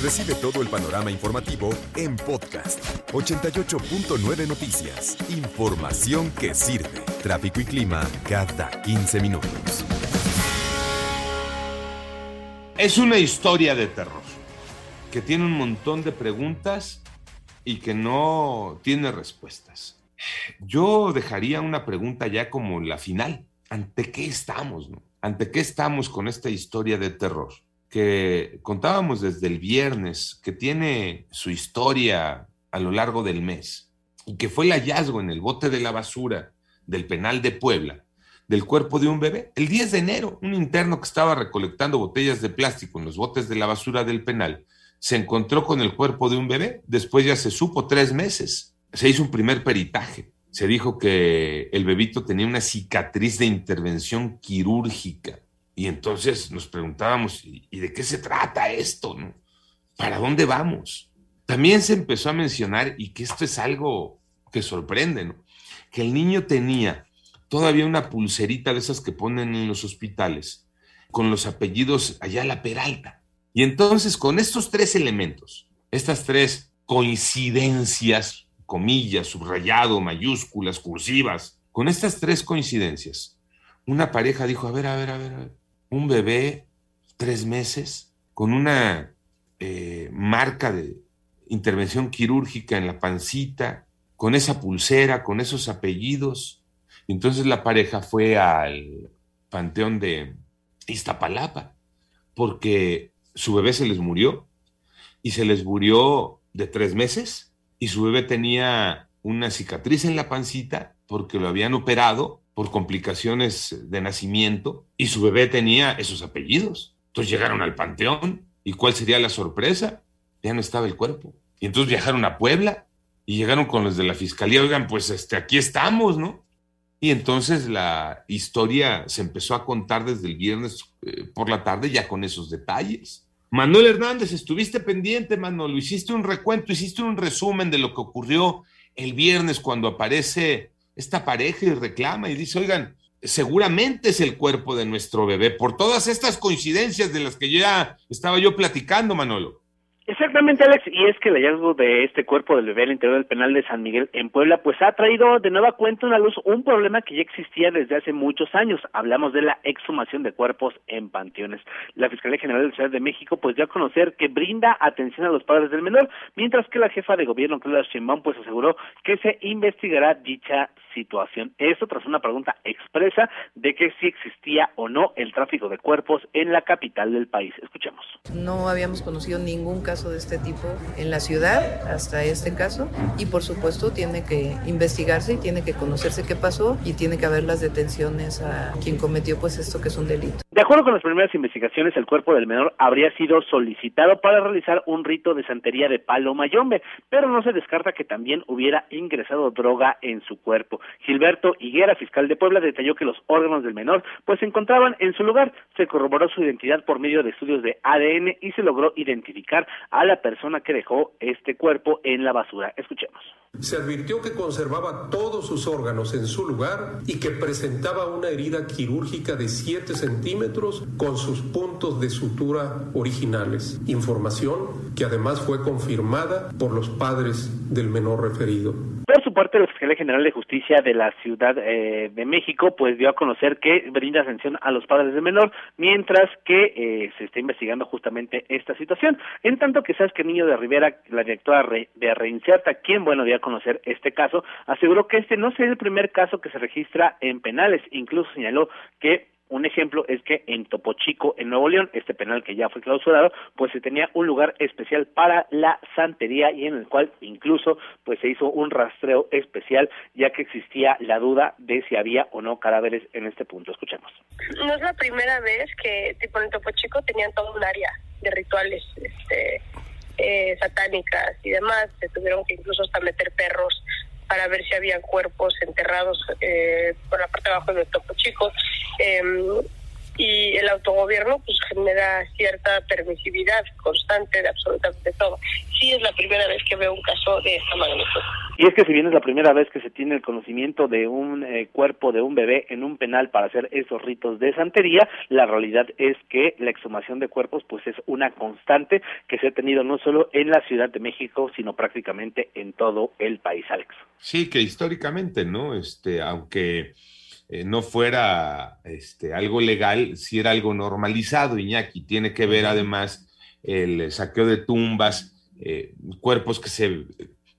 Recibe todo el panorama informativo en podcast 88.9 Noticias. Información que sirve. Tráfico y clima cada 15 minutos. Es una historia de terror que tiene un montón de preguntas y que no tiene respuestas. Yo dejaría una pregunta ya como la final. ¿Ante qué estamos? ¿Ante qué estamos con esta historia de terror? Que contábamos desde el viernes, que tiene su historia a lo largo del mes, y que fue el hallazgo en el bote de la basura del penal de Puebla del cuerpo de un bebé. El 10 de enero, un interno que estaba recolectando botellas de plástico en los botes de la basura del penal se encontró con el cuerpo de un bebé. Después ya se supo tres meses. Se hizo un primer peritaje. Se dijo que el bebito tenía una cicatriz de intervención quirúrgica y entonces nos preguntábamos, ¿y de qué se trata esto? No? ¿Para dónde vamos? También se empezó a mencionar, y que esto es algo que sorprende, ¿no? que el niño tenía todavía una pulserita de esas que ponen en los hospitales, con los apellidos Ayala Peralta. Y entonces, con estos tres elementos, estas tres coincidencias, comillas, subrayado, mayúsculas, cursivas, con estas tres coincidencias, una pareja dijo, a ver, a ver, a ver, a ver, un bebé, tres meses, con una eh, marca de intervención quirúrgica en la pancita, con esa pulsera, con esos apellidos. Entonces la pareja fue al panteón de Iztapalapa, porque su bebé se les murió y se les murió de tres meses y su bebé tenía una cicatriz en la pancita porque lo habían operado por complicaciones de nacimiento y su bebé tenía esos apellidos. Entonces llegaron al panteón y ¿cuál sería la sorpresa? Ya no estaba el cuerpo. Y entonces viajaron a Puebla y llegaron con los de la fiscalía, oigan, pues este, aquí estamos, ¿no? Y entonces la historia se empezó a contar desde el viernes eh, por la tarde ya con esos detalles. Manuel Hernández, estuviste pendiente, Manolo, hiciste un recuento, hiciste un resumen de lo que ocurrió el viernes cuando aparece esta pareja y reclama y dice, oigan, seguramente es el cuerpo de nuestro bebé, por todas estas coincidencias de las que ya estaba yo platicando, Manolo. Exactamente, Alex, y es que el hallazgo de este cuerpo del bebé al interior del penal de San Miguel en Puebla, pues ha traído de nueva cuenta una luz un problema que ya existía desde hace muchos años. Hablamos de la exhumación de cuerpos en panteones. La Fiscalía General de la Ciudad de México, pues dio a conocer que brinda atención a los padres del menor, mientras que la jefa de gobierno, Claudia Sheinbaum, pues aseguró que se investigará dicha situación. Esto tras una pregunta expresa de que si existía o no el tráfico de cuerpos en la capital del país. Escuchemos. No habíamos conocido ningún caso de este tipo en la ciudad hasta este caso y por supuesto tiene que investigarse y tiene que conocerse qué pasó y tiene que haber las detenciones a quien cometió pues esto que es un delito. De acuerdo con las primeras investigaciones, el cuerpo del menor habría sido solicitado para realizar un rito de santería de palo mayombe, pero no se descarta que también hubiera ingresado droga en su cuerpo. Gilberto Higuera, fiscal de Puebla, detalló que los órganos del menor pues se encontraban en su lugar. Se corroboró su identidad por medio de estudios de ADN y se logró identificar a la persona que dejó este cuerpo en la basura. Escuchemos. Se advirtió que conservaba todos sus órganos en su lugar y que presentaba una herida quirúrgica de 7 centímetros con sus puntos de sutura originales. Información que además fue confirmada por los padres del menor referido. Por su parte, la Fiscalía General de Justicia de la Ciudad eh, de México pues dio a conocer que brinda atención a los padres del menor, mientras que eh, se está investigando justamente esta situación. En tanto que sabes que Niño de Rivera, la directora de Reinserta, quien, bueno, dio a conocer este caso, aseguró que este no sería el primer caso que se registra en penales. Incluso señaló que Un ejemplo es que en Topo Chico, en Nuevo León, este penal que ya fue clausurado, pues se tenía un lugar especial para la santería y en el cual incluso pues se hizo un rastreo especial ya que existía la duda de si había o no cadáveres en este punto. Escuchemos. No es la primera vez que tipo en Topo Chico tenían todo un área de rituales este, eh, satánicas y demás. Se tuvieron que incluso hasta meter perros para ver si había cuerpos enterrados eh, por la parte de abajo del Topo Chico. Em, y el autogobierno pues genera cierta permisividad constante de absolutamente todo. Sí es la primera vez que veo un caso de esta magnitud. Y es que si bien es la primera vez que se tiene el conocimiento de un eh, cuerpo de un bebé en un penal para hacer esos ritos de santería, la realidad es que la exhumación de cuerpos pues es una constante que se ha tenido no solo en la Ciudad de México, sino prácticamente en todo el país, Alex. Sí, que históricamente, ¿no? Este, aunque eh, no fuera este, algo legal, si era algo normalizado, Iñaki. Tiene que ver además el saqueo de tumbas, eh, cuerpos que se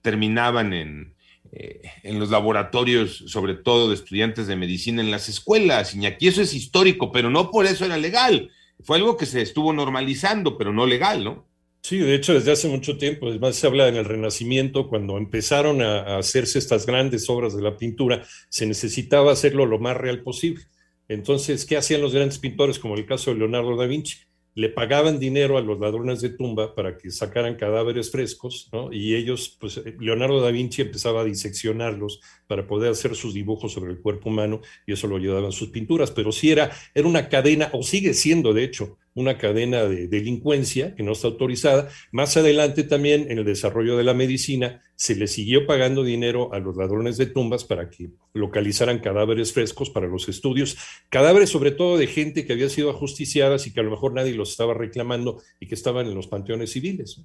terminaban en, eh, en los laboratorios, sobre todo de estudiantes de medicina en las escuelas, Iñaki. Eso es histórico, pero no por eso era legal. Fue algo que se estuvo normalizando, pero no legal, ¿no? Sí, de hecho, desde hace mucho tiempo, además se habla en el Renacimiento, cuando empezaron a, hacerse estas grandes obras de la pintura, se necesitaba hacerlo lo más real posible. Entonces, ¿qué hacían los grandes pintores, como el caso de Leonardo da Vinci? Le pagaban dinero a los ladrones de tumba para que sacaran cadáveres frescos, ¿no? Y ellos, pues Leonardo da Vinci empezaba a diseccionarlos para poder hacer sus dibujos sobre el cuerpo humano y eso lo ayudaban sus pinturas. Pero sí era, era una cadena, o sigue siendo, de hecho, una cadena de delincuencia que no está autorizada. Más adelante también en el desarrollo de la medicina se le siguió pagando dinero a los ladrones de tumbas para que localizaran cadáveres frescos para los estudios, cadáveres sobre todo de gente que había sido ajusticiadas y que a lo mejor nadie los estaba reclamando y que estaban en los panteones civiles,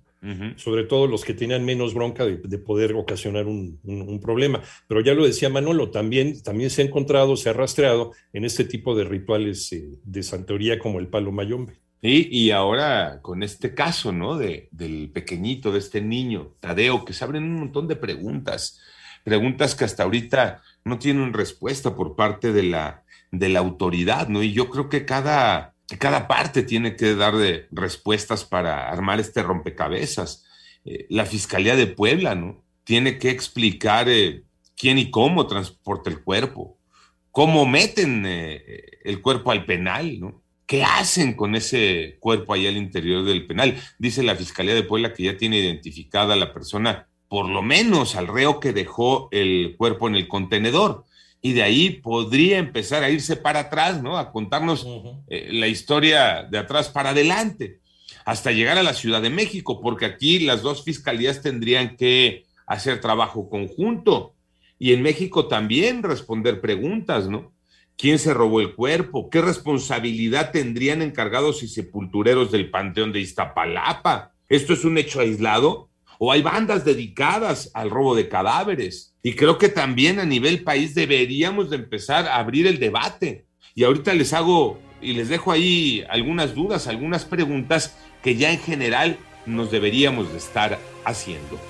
sobre todo los que tenían menos bronca de, poder ocasionar un, problema. Pero ya lo decía Manolo, también, también se ha encontrado, se ha rastreado en este tipo de rituales eh, de santería como el palo mayombe. Y, ahora con este caso, ¿no? De, del pequeñito, de este niño, Tadeo, que se abren un montón de preguntas, preguntas que hasta ahorita no tienen respuesta por parte de la, de la autoridad, ¿no? Y yo creo que cada, cada parte tiene que dar de respuestas para armar este rompecabezas. Eh, la Fiscalía de Puebla, ¿no? Tiene que explicar eh, quién y cómo transporta el cuerpo, cómo meten eh, el cuerpo al penal, ¿no? ¿Qué hacen con ese cuerpo ahí al interior del penal? Dice la Fiscalía de Puebla que ya tiene identificada a la persona, por lo menos al reo que dejó el cuerpo en el contenedor. Y de ahí podría empezar a irse para atrás, ¿no? A contarnos eh, la historia de atrás para adelante, hasta llegar a la Ciudad de México, porque aquí las dos fiscalías tendrían que hacer trabajo conjunto y en México también responder preguntas, ¿no? ¿Quién se robó el cuerpo? ¿Qué responsabilidad tendrían encargados y sepultureros del Panteón de Iztapalapa? ¿Esto es un hecho aislado? ¿O hay bandas dedicadas al robo de cadáveres? Y creo que también a nivel país deberíamos de empezar a abrir el debate. Y ahorita les hago y les dejo ahí algunas dudas, algunas preguntas que ya en general nos deberíamos de estar haciendo.